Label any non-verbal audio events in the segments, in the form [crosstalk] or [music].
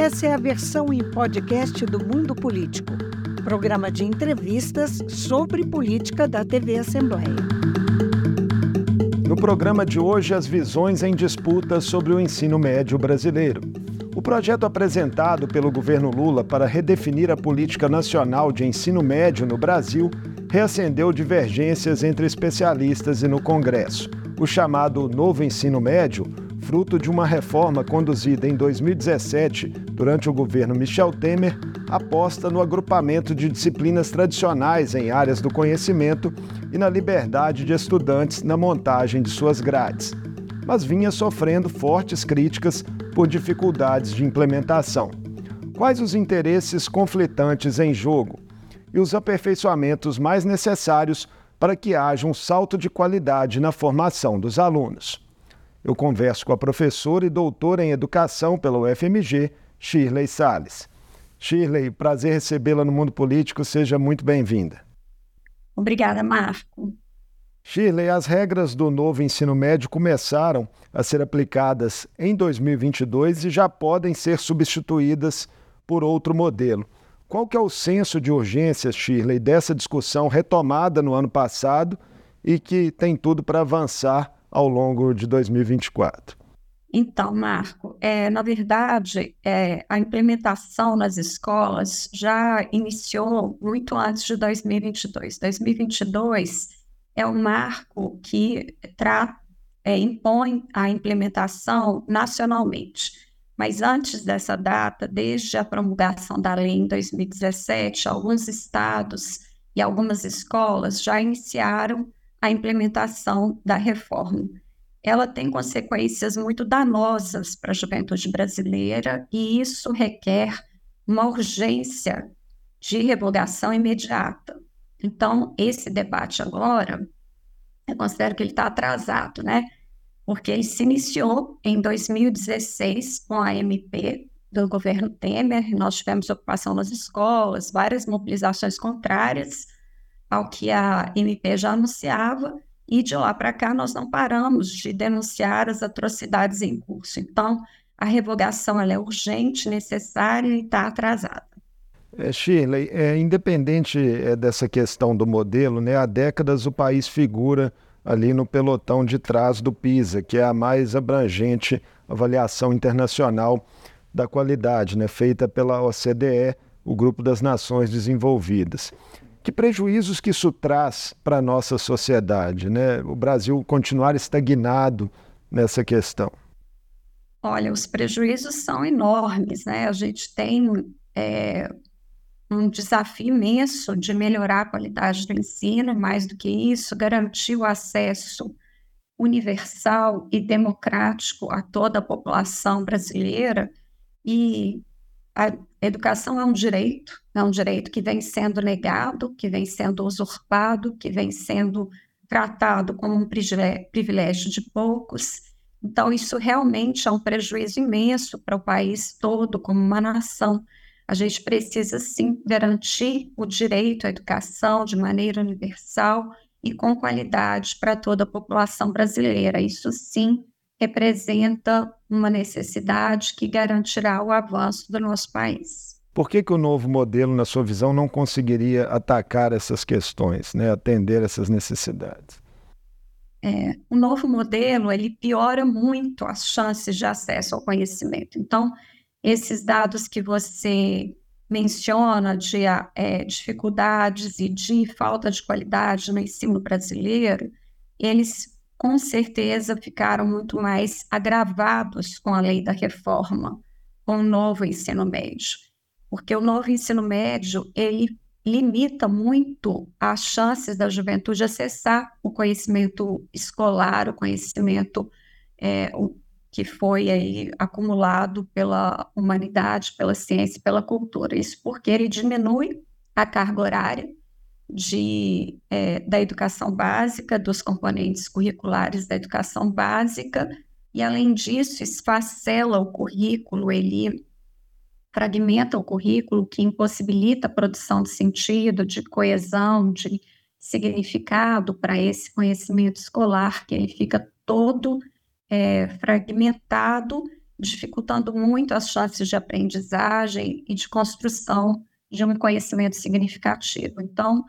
Essa é a versão em podcast do Mundo Político, programa de entrevistas sobre política da TV Assembleia. No programa de hoje, as visões em disputa sobre o ensino médio brasileiro. O projeto apresentado pelo governo Lula para redefinir a política nacional de ensino médio no Brasil reacendeu divergências entre especialistas e no Congresso. O chamado Novo Ensino Médio, fruto de uma reforma conduzida em 2017 durante o governo Michel Temer, aposta no agrupamento de disciplinas tradicionais em áreas do conhecimento e na liberdade de estudantes na montagem de suas grades. Mas vinha sofrendo fortes críticas por dificuldades de implementação. Quais os interesses conflitantes em jogo e os aperfeiçoamentos mais necessários para que haja um salto de qualidade na formação dos alunos? Eu converso com a professora e doutora em educação pela UFMG, Shirley Sales. Shirley, prazer recebê-la no mundo político, seja muito bem-vinda. Obrigada, Marco. Shirley, as regras do novo ensino médio começaram a ser aplicadas em 2022 e já podem ser substituídas por outro modelo. Qual que é o senso de urgência, Shirley, dessa discussão retomada no ano passado e que tem tudo para avançar ao longo de 2024? Então, Marco, é, na verdade, é, a implementação nas escolas já iniciou muito antes de 2022. 2022 é um marco que tra é, impõe a implementação nacionalmente. Mas antes dessa data, desde a promulgação da lei em 2017, alguns estados e algumas escolas já iniciaram a implementação da reforma. Ela tem consequências muito danosas para a juventude brasileira e isso requer uma urgência de revogação imediata. Então, esse debate agora, eu considero que ele está atrasado, né? Porque ele se iniciou em 2016 com a MP do governo Temer, nós tivemos ocupação nas escolas, várias mobilizações contrárias ao que a MP já anunciava, e de lá para cá nós não paramos de denunciar as atrocidades em curso. Então, a revogação é urgente, necessária e está atrasada. É, Shirley, é, independente é, dessa questão do modelo, né, há décadas o país figura ali no pelotão de trás do PISA, que é a mais abrangente avaliação internacional da qualidade, né, feita pela OCDE, o Grupo das Nações Desenvolvidas. Que prejuízos que isso traz para a nossa sociedade, né? O Brasil continuar estagnado nessa questão. Olha, os prejuízos são enormes, né? A gente tem é, um desafio imenso de melhorar a qualidade do ensino, mais do que isso, garantir o acesso universal e democrático a toda a população brasileira. E a educação é um direito, é um direito que vem sendo negado, que vem sendo usurpado, que vem sendo tratado como um privilégio de poucos. Então, isso realmente é um prejuízo imenso para o país todo, como uma nação. A gente precisa, sim, garantir o direito à educação de maneira universal e com qualidade para toda a população brasileira. Isso, sim, representa uma necessidade que garantirá o avanço do nosso país. Por que, que o novo modelo, na sua visão, não conseguiria atacar essas questões, né? atender essas necessidades? É, o novo modelo ele piora muito as chances de acesso ao conhecimento. Então, esses dados que você menciona de é, dificuldades e de falta de qualidade no ensino brasileiro, eles com certeza ficaram muito mais agravados com a lei da reforma, com o novo ensino médio. Porque o novo ensino médio, ele limita muito as chances da juventude acessar o conhecimento escolar, o conhecimento, é, o, que foi aí acumulado pela humanidade, pela ciência, pela cultura. Isso porque ele diminui a carga horária de, é, da educação básica, dos componentes curriculares da educação básica, e além disso, esfacela o currículo, ele fragmenta o currículo, que impossibilita a produção de sentido, de coesão, de significado para esse conhecimento escolar, que ele fica todo é, fragmentado dificultando muito as chances de aprendizagem e de construção de um conhecimento significativo. Então,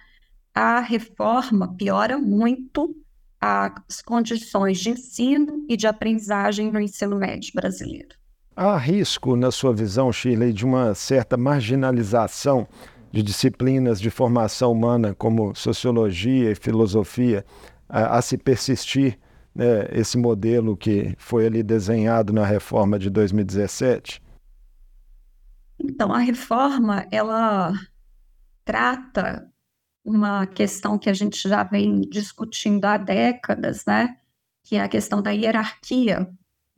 a reforma piora muito as condições de ensino e de aprendizagem no ensino médio brasileiro. Há risco, na sua visão, Shirley, de uma certa marginalização de disciplinas de formação humana como sociologia e filosofia a, a se persistir né, esse modelo que foi ali desenhado na reforma de 2017? Então, a reforma, ela trata uma questão que a gente já vem discutindo há décadas, né? Que é a questão da hierarquia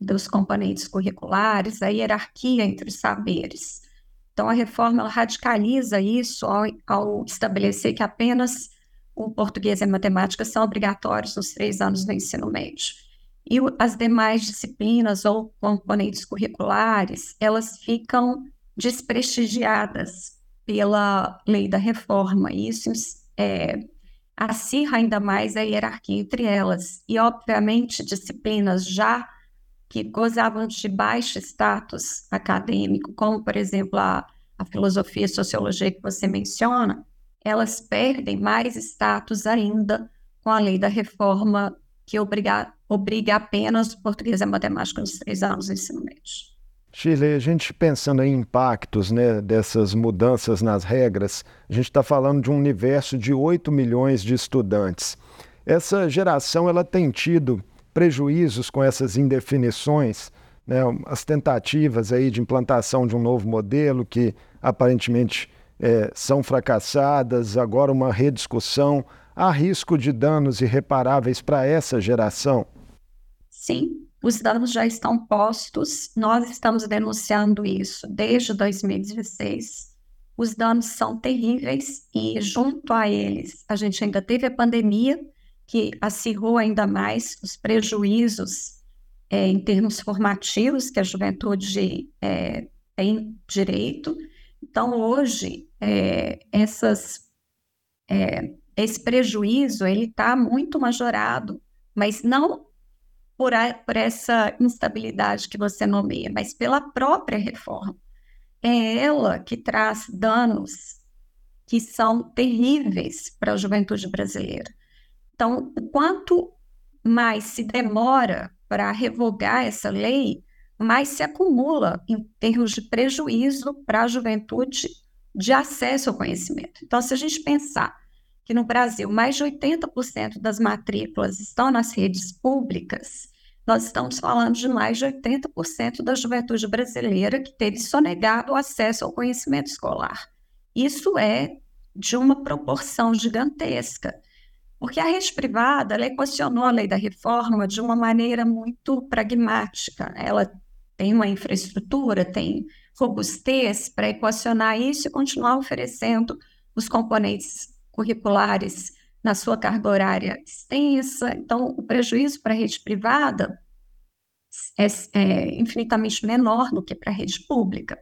dos componentes curriculares, a hierarquia entre os saberes. Então, a reforma radicaliza isso ao, ao, estabelecer que apenas o português e a matemática são obrigatórios nos três anos do ensino médio. E as demais disciplinas ou componentes curriculares, elas ficam desprestigiadas pela lei da reforma. Isso é, acirra ainda mais a hierarquia entre elas. E, obviamente, disciplinas já que gozavam de baixo status acadêmico, como, por exemplo, a, a filosofia e sociologia que você menciona, elas perdem mais status ainda com a lei da reforma que obriga, obriga apenas o português e a matemática nos três anos do ensino médio. Shirley, a gente pensando em impactos né, dessas mudanças nas regras, a gente está falando de um universo de 8 milhões de estudantes. Essa geração ela tem tido prejuízos com essas indefinições, né, as tentativas aí de implantação de um novo modelo que aparentemente é, são fracassadas, agora uma rediscussão. Há risco de danos irreparáveis para essa geração? Sim, os danos já estão postos, nós estamos denunciando isso desde 2016. Os danos são terríveis e, junto a eles, a gente ainda teve a pandemia, que acirrou ainda mais os prejuízos é, em termos formativos que a juventude é, tem direito. Então, hoje, é, essas, é, esse prejuízo ele está muito majorado, mas não por, a, por essa instabilidade que você nomeia, mas pela própria reforma. É ela que traz danos que são terríveis para a juventude brasileira. Então, quanto mais se demora para revogar essa lei, mais se acumula em termos de prejuízo para a juventude de acesso ao conhecimento. Então, se a gente pensar que no Brasil mais de 80% das matrículas estão nas redes públicas, nós estamos falando de mais de 80% da juventude brasileira que teve sonegado o acesso ao conhecimento escolar. Isso é de uma proporção gigantesca, porque a rede privada ela equacionou a lei da reforma de uma maneira muito pragmática. Ela tem uma infraestrutura, tem robustez para equacionar isso e continuar oferecendo os componentes curriculares na sua carga horária extensa. Então, o prejuízo para a rede privada é, é infinitamente menor do que para a rede pública,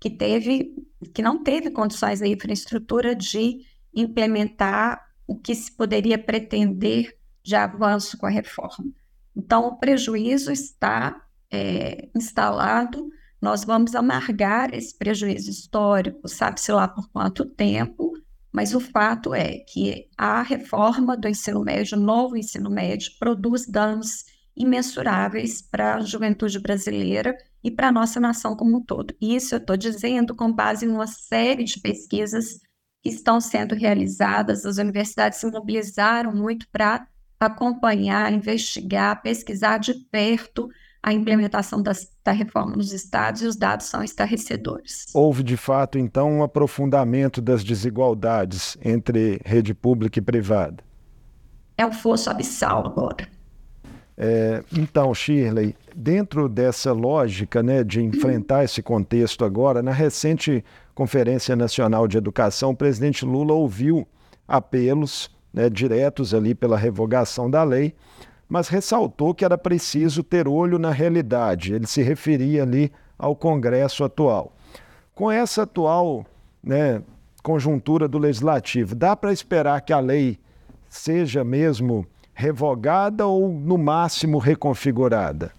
que teve, que não teve condições da infraestrutura de implementar o que se poderia pretender de avanço com a reforma. Então, o prejuízo está é, instalado, nós vamos amargar esse prejuízo histórico, sabe-se lá por quanto tempo, mas o fato é que a reforma do ensino médio, o novo ensino médio, produz danos imensuráveis para a juventude brasileira e para a nossa nação como um todo. Isso eu estou dizendo com base em uma série de pesquisas que estão sendo realizadas. As universidades se mobilizaram muito para acompanhar, investigar, pesquisar de perto a implementação das, da reforma nos estados e os dados são estarrecedores. Houve, de fato, então, um aprofundamento das desigualdades entre rede pública e privada. É um fosso abissal agora. É, então, Shirley, dentro dessa lógica né, de enfrentar esse contexto agora, na recente Conferência Nacional de Educação, o presidente Lula ouviu apelos né, diretos ali pela revogação da lei, mas ressaltou que era preciso ter olho na realidade. Ele se referia ali ao Congresso atual. Com essa atual né, conjuntura do legislativo, dá para esperar que a lei seja mesmo revogada ou, no máximo, reconfigurada?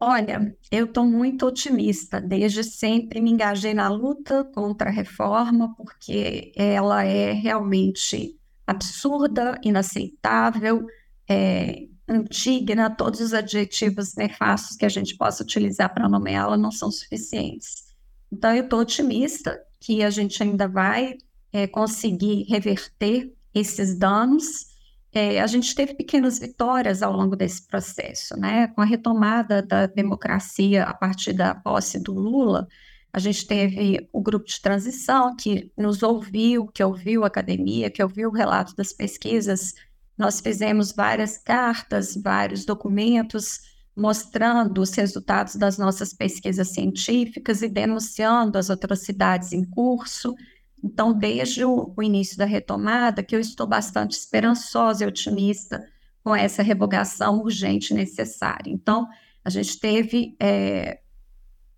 Olha, eu estou muito otimista. Desde sempre me engajei na luta contra a reforma, porque ela é realmente absurda, inaceitável, é, indigna, todos os adjetivos nefastos que a gente possa utilizar para nomeá-la não são suficientes. Então, eu estou otimista que a gente ainda vai é, conseguir reverter esses danos é, a gente teve pequenas vitórias ao longo desse processo, né? Com a retomada da democracia a partir da posse do Lula, a gente teve o grupo de transição que nos ouviu, que ouviu a academia, que ouviu o relato das pesquisas. Nós fizemos várias cartas, vários documentos mostrando os resultados das nossas pesquisas científicas e denunciando as atrocidades em curso. Então, desde o, início da retomada, que eu estou bastante esperançosa e otimista com essa revogação urgente e necessária. Então, a gente teve é,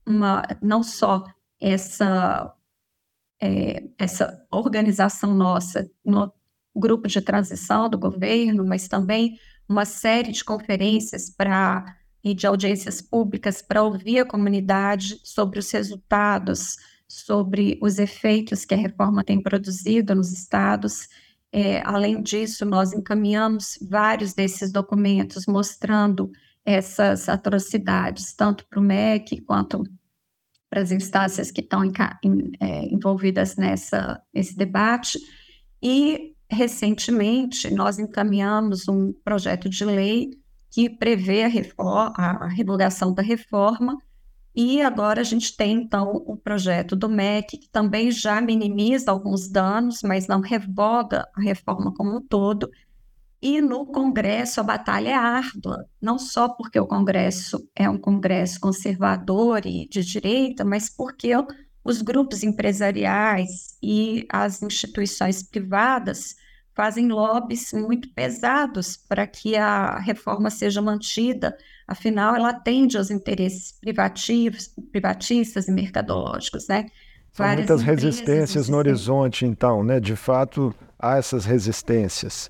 uma, não só essa, é, essa organização nossa no grupo de transição do governo, mas também uma série de conferências para e de audiências públicas para ouvir a comunidade sobre os resultados sobre os efeitos que a reforma tem produzido nos estados. É, além disso, nós encaminhamos vários desses documentos mostrando essas atrocidades, tanto para o MEC quanto para as instâncias que estão em, em, é, envolvidas nessa, nesse debate. E, recentemente, nós encaminhamos um projeto de lei que prevê a, reforma, a revogação da reforma e agora a gente tem, então, o projeto do MEC, que também já minimiza alguns danos, mas não revoga a reforma como um todo. E no Congresso a batalha é árdua, não só porque o Congresso é um Congresso conservador e de direita, mas porque os grupos empresariais e as instituições privadas fazem lobbies muito pesados para que a reforma seja mantida Afinal, ela atende aos interesses privativos, privatistas e mercadológicos, né? São Várias muitas resistências no horizonte, então, né? De fato, há essas resistências.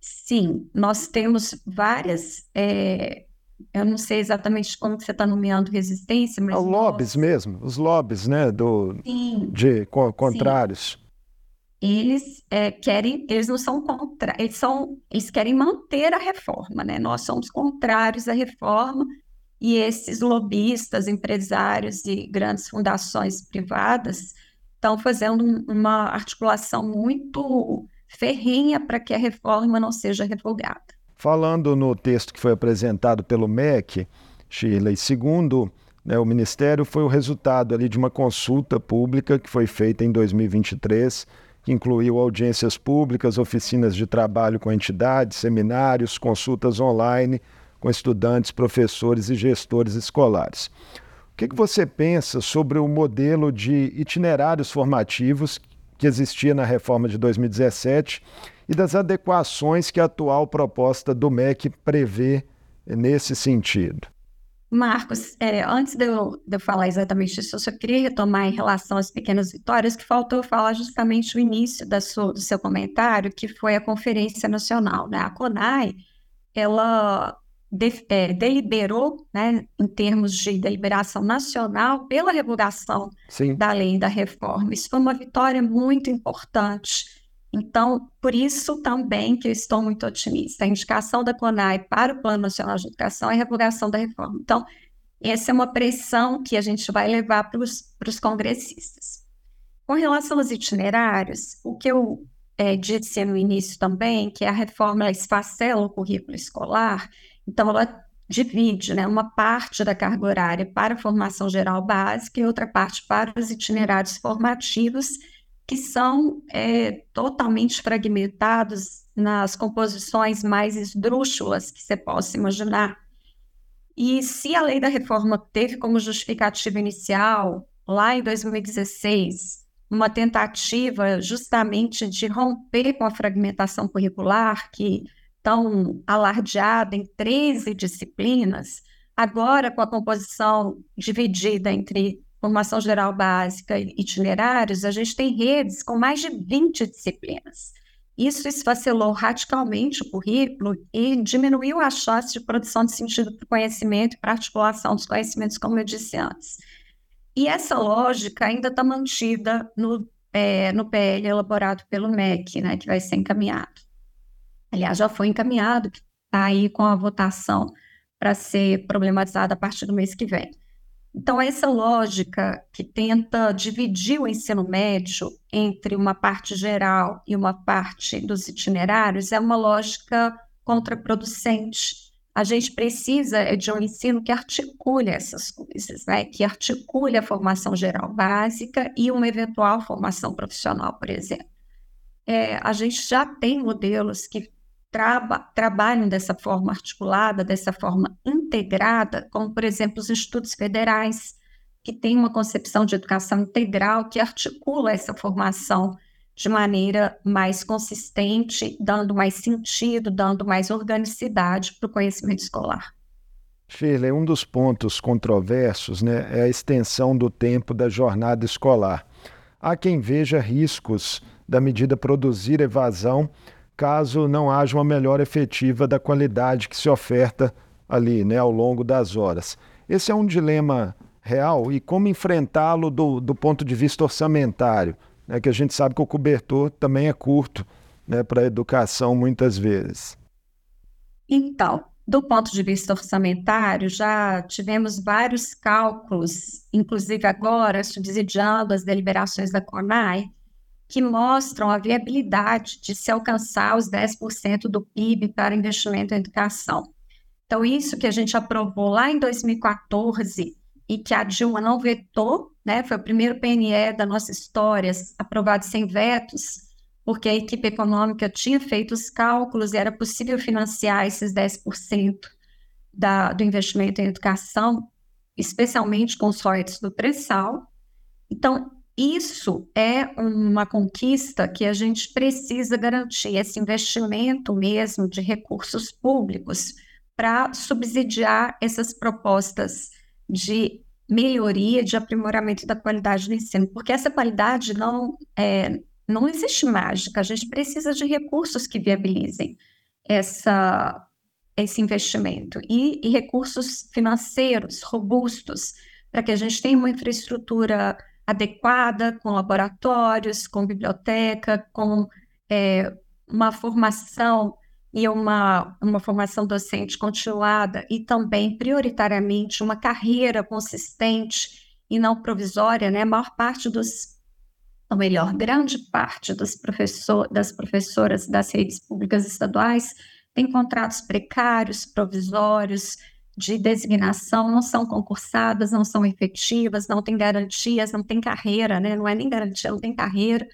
Sim, nós temos várias. É, eu não sei exatamente como você está nomeando resistência, mas. Os lobbies mesmo, os lobbies, né? Do, Sim. De contrários. Sim eles é, querem, eles não são contra, eles são, eles querem manter a reforma, né? Nós somos contrários à reforma e esses lobistas, empresários e grandes fundações privadas estão fazendo uma articulação muito ferrenha para que a reforma não seja revogada. Falando no texto que foi apresentado pelo MEC, Shirley, segundo né, o Ministério, foi o resultado ali de uma consulta pública que foi feita em 2023 que incluiu audiências públicas, oficinas de trabalho com entidades, seminários, consultas online com estudantes, professores e gestores escolares. O que, que você pensa sobre o modelo de itinerários formativos que existia na reforma de 2017 e das adequações que a atual proposta do MEC prevê nesse sentido? Marcos, é, antes de eu, de eu, falar exatamente isso, eu só queria retomar em relação às pequenas vitórias, que faltou falar justamente o início sua, do seu comentário, que foi a Conferência Nacional. Né? A CONAI, ela de, é, deliberou, né, em termos de deliberação nacional, pela revogação Sim. da lei da reforma. Isso foi uma vitória muito importante então, por isso também que eu estou muito otimista. A indicação da CONAI para o Plano Nacional de Educação é a revogação da reforma. Então, essa é uma pressão que a gente vai levar para os congressistas. Com relação aos itinerários, o que eu é, disse no início também, que a reforma esfacela o currículo escolar, então ela divide né, uma parte da carga horária para a formação geral básica e outra parte para os itinerários formativos, que são é, totalmente fragmentados nas composições mais esdrúxulas que você possa imaginar. E se a lei da reforma teve como justificativa inicial, lá em 2016, uma tentativa justamente de romper com a fragmentação curricular, que tão alardeada em 13 disciplinas, agora com a composição dividida entre formação geral básica e itinerários, a gente tem redes com mais de 20 disciplinas. Isso esfacelou radicalmente o currículo e diminuiu a chance de produção de sentido para o conhecimento e para a articulação dos conhecimentos, como eu disse antes. E essa lógica ainda está mantida no, é, no PL elaborado pelo MEC, né, que vai ser encaminhado. Aliás, já foi encaminhado, está aí com a votação para ser problematizada a partir do mês que vem. Então, essa lógica que tenta dividir o ensino médio entre uma parte geral e uma parte dos itinerários é uma lógica contraproducente. A gente precisa de um ensino que articule essas coisas, né? que articule a formação geral básica e uma eventual formação profissional, por exemplo. É, a gente já tem modelos que traba, trabalham dessa forma articulada, dessa forma integrada, como, por exemplo, os estudos federais, que têm uma concepção de educação integral que articula essa formação de maneira mais consistente, dando mais sentido, dando mais organicidade para o conhecimento escolar. Shirley, um dos pontos controversos né, é a extensão do tempo da jornada escolar. Há quem veja riscos da medida produzir evasão caso não haja uma melhora efetiva da qualidade que se oferta ali, né, ao longo das horas. Esse é um dilema real e como enfrentá-lo do, do ponto de vista orçamentário, né, que a gente sabe que o cobertor também é curto né, para a educação muitas vezes. Então, do ponto de vista orçamentário, já tivemos vários cálculos, inclusive agora, subsidiando as deliberações da CONAI, que mostram a viabilidade de se alcançar os 10% do PIB para investimento em educação. Então, isso que a gente aprovou lá em 2014 e que a Dilma não vetou, né, foi o primeiro PNE da nossa história aprovado sem vetos, porque a equipe econômica tinha feito os cálculos e era possível financiar esses 10% da, do investimento em educação, especialmente com os royalties do pré-sal. Então, isso é uma conquista que a gente precisa garantir, esse investimento mesmo de recursos públicos para subsidiar essas propostas de melhoria, de aprimoramento da qualidade do ensino, porque essa qualidade não é, não existe mágica, a gente precisa de recursos que viabilizem essa, esse investimento e, e recursos financeiros robustos para que a gente tenha uma infraestrutura adequada, com laboratórios, com biblioteca, com é, uma formação e uma, uma formação docente continuada e também, prioritariamente, uma carreira consistente e não provisória, né? A maior parte dos, ou melhor, grande parte dos professor, das professoras das redes públicas estaduais tem contratos precários, provisórios, de designação não são concursadas, não são efetivas, não têm garantias, não tem carreira, né? Não é nem garantia, não tem carreira.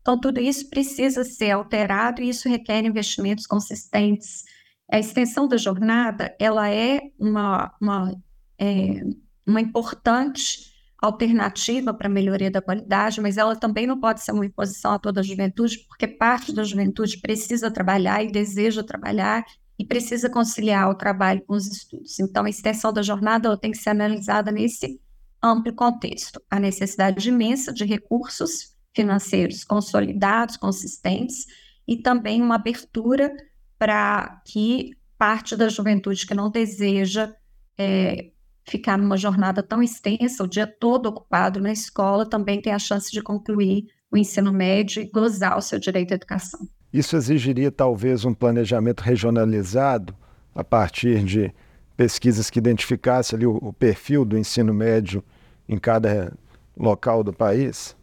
Então, tudo isso precisa ser alterado e isso requer investimentos consistentes. A extensão da jornada, ela é uma, uma, é, uma importante alternativa para a melhoria da qualidade, mas ela também não pode ser uma imposição a toda a juventude, porque parte da juventude precisa trabalhar e deseja trabalhar e precisa conciliar o trabalho com os estudos. Então, a extensão da jornada tem que ser analisada nesse amplo contexto. A necessidade imensa de recursos financeiros consolidados, consistentes, e também uma abertura para que parte da juventude que não deseja é, ficar numa jornada tão extensa, o dia todo ocupado na escola, também tenha a chance de concluir o ensino médio e gozar o seu direito à educação. Isso exigiria talvez um planejamento regionalizado a partir de pesquisas que identificassem ali o, o perfil do ensino médio em cada local do país?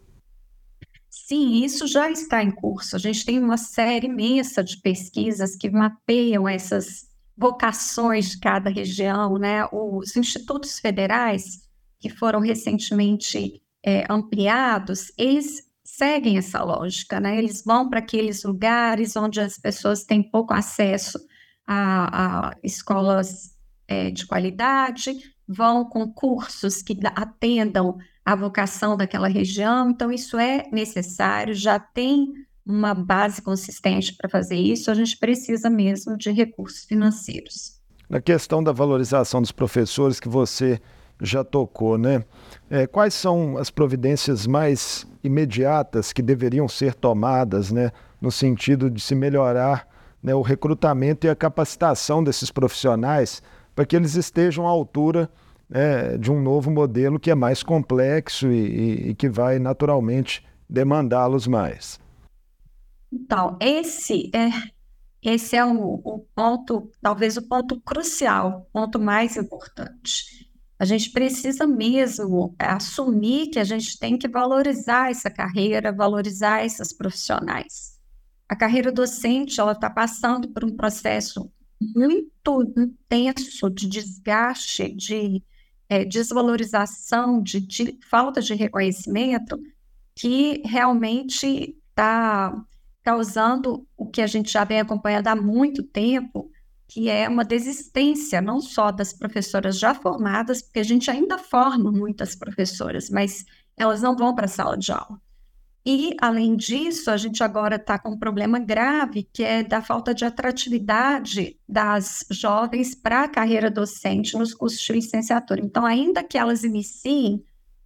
Sim, isso já está em curso. A gente tem uma série imensa de pesquisas que mapeiam essas vocações de cada região, né? Os institutos federais que foram recentemente é, ampliados, eles seguem essa lógica, né? Eles vão para aqueles lugares onde as pessoas têm pouco acesso a, a escolas é, de qualidade, vão com cursos que atendam a vocação daquela região. Então, isso é necessário, já tem uma base consistente para fazer isso, a gente precisa mesmo de recursos financeiros. Na questão da valorização dos professores que você já tocou, né? É, quais são as providências mais imediatas que deveriam ser tomadas, né, no sentido de se melhorar né, o recrutamento e a capacitação desses profissionais para que eles estejam à altura né, de um novo modelo que é mais complexo e, e, e que vai naturalmente demandá-los mais. Então, esse é, esse é o, o ponto, talvez o ponto crucial, o ponto mais importante. A gente precisa mesmo assumir que a gente tem que valorizar essa carreira, valorizar essas profissionais. A carreira docente ela está passando por um processo muito intenso de desgaste, de é, desvalorização, de, de, falta de reconhecimento, que realmente está causando o que a gente já vem acompanhando há muito tempo, que é uma desistência não só das professoras já formadas, porque a gente ainda forma muitas professoras, mas elas não vão para a sala de aula. E, além disso, a gente agora está com um problema grave, que é da falta de atratividade das jovens para a carreira docente nos cursos de licenciatura. Então, ainda que elas iniciem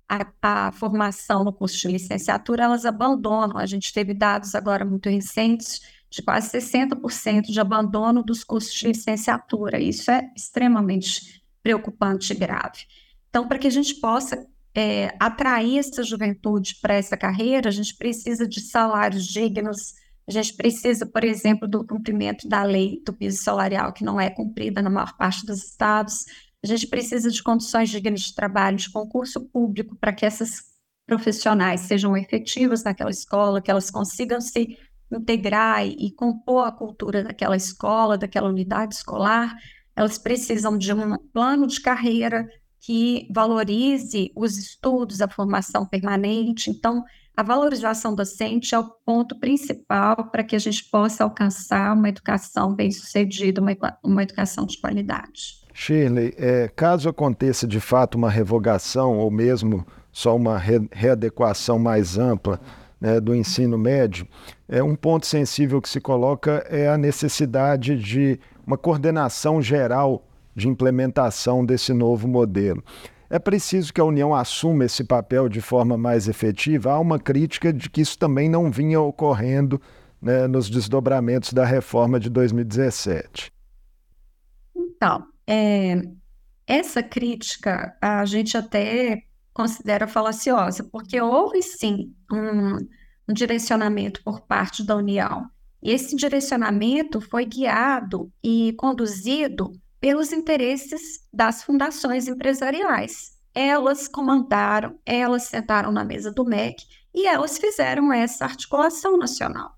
a, a, formação no curso de licenciatura, elas abandonam. A gente teve dados agora muito recentes de quase 60% de abandono dos cursos de licenciatura. Isso é extremamente preocupante e grave. Então, para que a gente possa é, atrair essa juventude para essa carreira, a gente precisa de salários dignos, a gente precisa, por exemplo, do cumprimento da lei do piso salarial, que não é cumprida na maior parte dos estados, a gente precisa de condições dignas de trabalho, de concurso público, para que essas profissionais sejam efetivas naquela escola, que elas consigam se integrar e compor a cultura daquela escola, daquela unidade escolar. Elas precisam de um plano de carreira que valorize os estudos, a formação permanente. Então, a valorização docente é o ponto principal para que a gente possa alcançar uma educação bem-sucedida, uma, uma educação de qualidade. Shirley, é, caso aconteça de fato uma revogação ou mesmo só uma re readequação mais ampla né, do ensino médio, é, um ponto sensível que se coloca é a necessidade de uma coordenação geral de implementação desse novo modelo. É preciso que a União assuma esse papel de forma mais efetiva. Há uma crítica de que isso também não vinha ocorrendo né, nos desdobramentos da reforma de 2017. Então, é, essa crítica a gente até considera falaciosa, porque houve sim um, um direcionamento por parte da União. E esse direcionamento foi guiado e conduzido pelos interesses das fundações empresariais. Elas comandaram, elas sentaram na mesa do MEC e elas fizeram essa articulação nacional.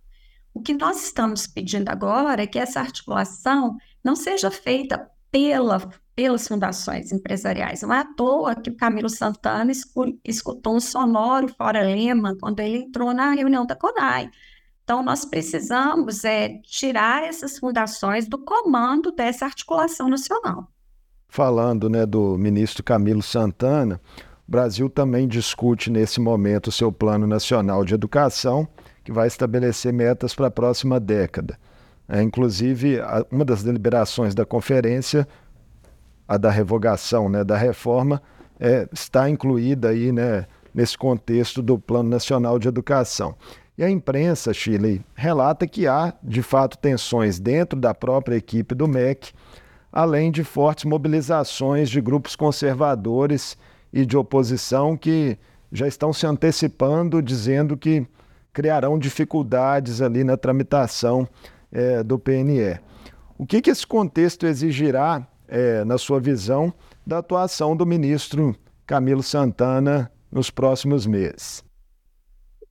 O que nós estamos pedindo agora é que essa articulação não seja feita pela, pelas fundações empresariais. Não é à toa que o Camilo Santana escutou um sonoro fora Lema quando ele entrou na reunião da CONAI. Então, nós precisamos é, tirar essas fundações do comando dessa articulação nacional. Falando né, do ministro Camilo Santana, o Brasil também discute nesse momento o seu Plano Nacional de Educação, que vai estabelecer metas para a próxima década. É, inclusive, a, uma das deliberações da conferência, a da revogação né, da reforma, é, está incluída aí né, nesse contexto do Plano Nacional de Educação. E a imprensa, Chile, relata que há, de fato, tensões dentro da própria equipe do MEC, além de fortes mobilizações de grupos conservadores e de oposição que já estão se antecipando, dizendo que criarão dificuldades ali na tramitação é, do PNE. O que, que esse contexto exigirá, é, na sua visão, da atuação do ministro Camilo Santana nos próximos meses?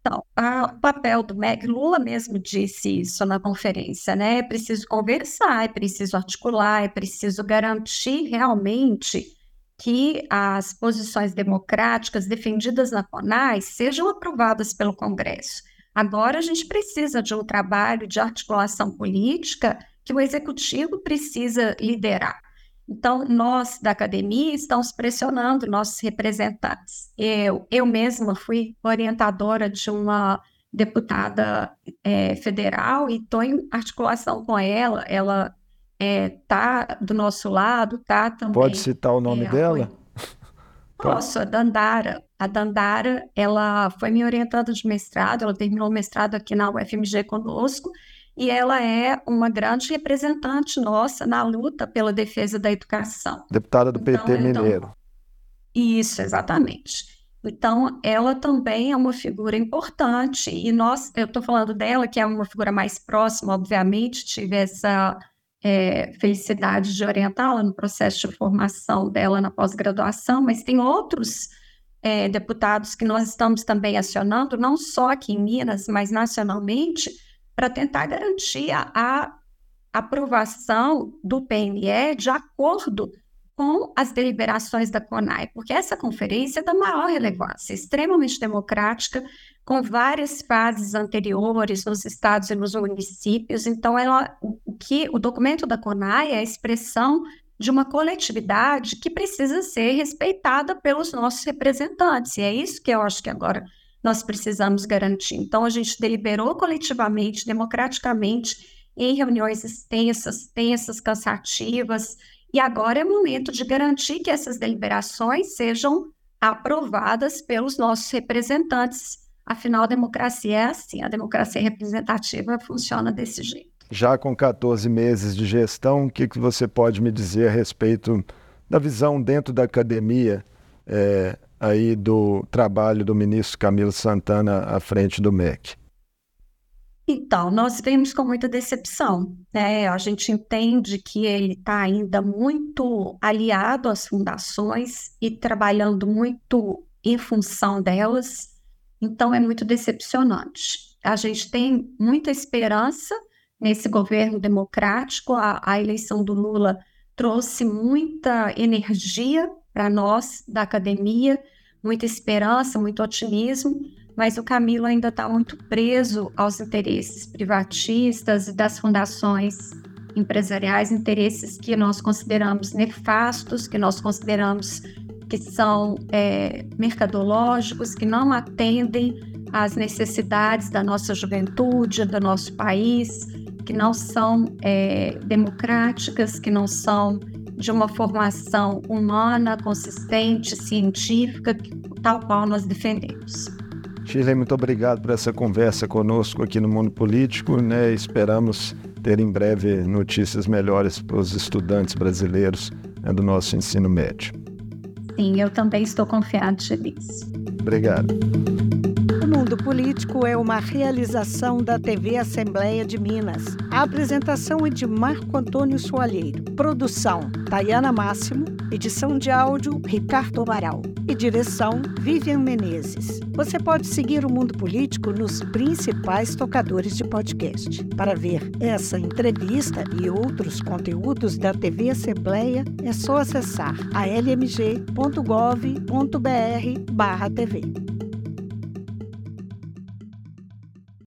Então, a, o papel do MEC, Lula mesmo disse isso na conferência, né? É preciso conversar, é preciso articular, é preciso garantir realmente que as posições democráticas defendidas na CONAI sejam aprovadas pelo Congresso. Agora a gente precisa de um trabalho de articulação política que o executivo precisa liderar. Então, nós da academia estamos pressionando nossos representantes. Eu, eu mesma fui orientadora de uma deputada é, federal e estou em articulação com ela. Ela está é, do nosso lado, está também. Pode citar o nome é, dela? [laughs] Posso, a Dandara. A Dandara, ela foi minha orientada de mestrado, ela terminou o mestrado aqui na UFMG conosco, e ela é uma grande representante nossa na luta pela defesa da educação. Deputada do PT então, Mineiro. Então, isso, exatamente. Então, ela também é uma figura importante, e nós, eu estou falando dela, que é uma figura mais próxima, obviamente, tive essa é, felicidade de orientá-la no processo de formação dela na pós-graduação, mas tem outros é, deputados que nós estamos também acionando, não só aqui em Minas, mas nacionalmente, para tentar garantir a aprovação do PNE de acordo com as deliberações da CONAI, porque essa conferência é da maior relevância, extremamente democrática, com várias fases anteriores nos estados e nos municípios. Então, ela, o que o documento da CONAI é a expressão de uma coletividade que precisa ser respeitada pelos nossos representantes. E é isso que eu acho que agora nós precisamos garantir. Então, a gente deliberou coletivamente, democraticamente, em reuniões extensas, tensas, cansativas, e agora é momento de garantir que essas deliberações sejam aprovadas pelos nossos representantes. Afinal, a democracia é assim, a democracia representativa funciona desse jeito. Já com 14 meses de gestão, o que, que você pode me dizer a respeito da visão dentro da academia é, aí do trabalho do ministro Camilo Santana à frente do MEC? Então, nós vemos com muita decepção. Né? A gente entende que ele está ainda muito aliado às fundações e trabalhando muito em função delas, então é muito decepcionante. A gente tem muita esperança nesse governo democrático, a, a eleição do Lula trouxe muita energia para nós da academia, muita esperança, muito otimismo, mas o Camilo ainda está muito preso aos interesses privatistas e das fundações empresariais, interesses que nós consideramos nefastos, que nós consideramos que são é, mercadológicos, que não atendem às necessidades da nossa juventude, do nosso país, que não são é, democráticas, que não são de uma formação humana, consistente, científica, tal qual nós defendemos. Shirley, muito obrigado por essa conversa conosco aqui no Mundo Político. Né? Esperamos ter em breve notícias melhores para os estudantes brasileiros né, do nosso ensino médio. Sim, eu também estou confiante nisso. Obrigado. O Mundo Político é uma realização da TV Assembleia de Minas. A apresentação é de Marco Antônio Soalheiro. Produção: Tayana Máximo. Edição de áudio: Ricardo Amaral. E direção: Vivian Menezes. Você pode seguir o Mundo Político nos principais tocadores de podcast. Para ver essa entrevista e outros conteúdos da TV Assembleia, é só acessar almg.gov.br/tv.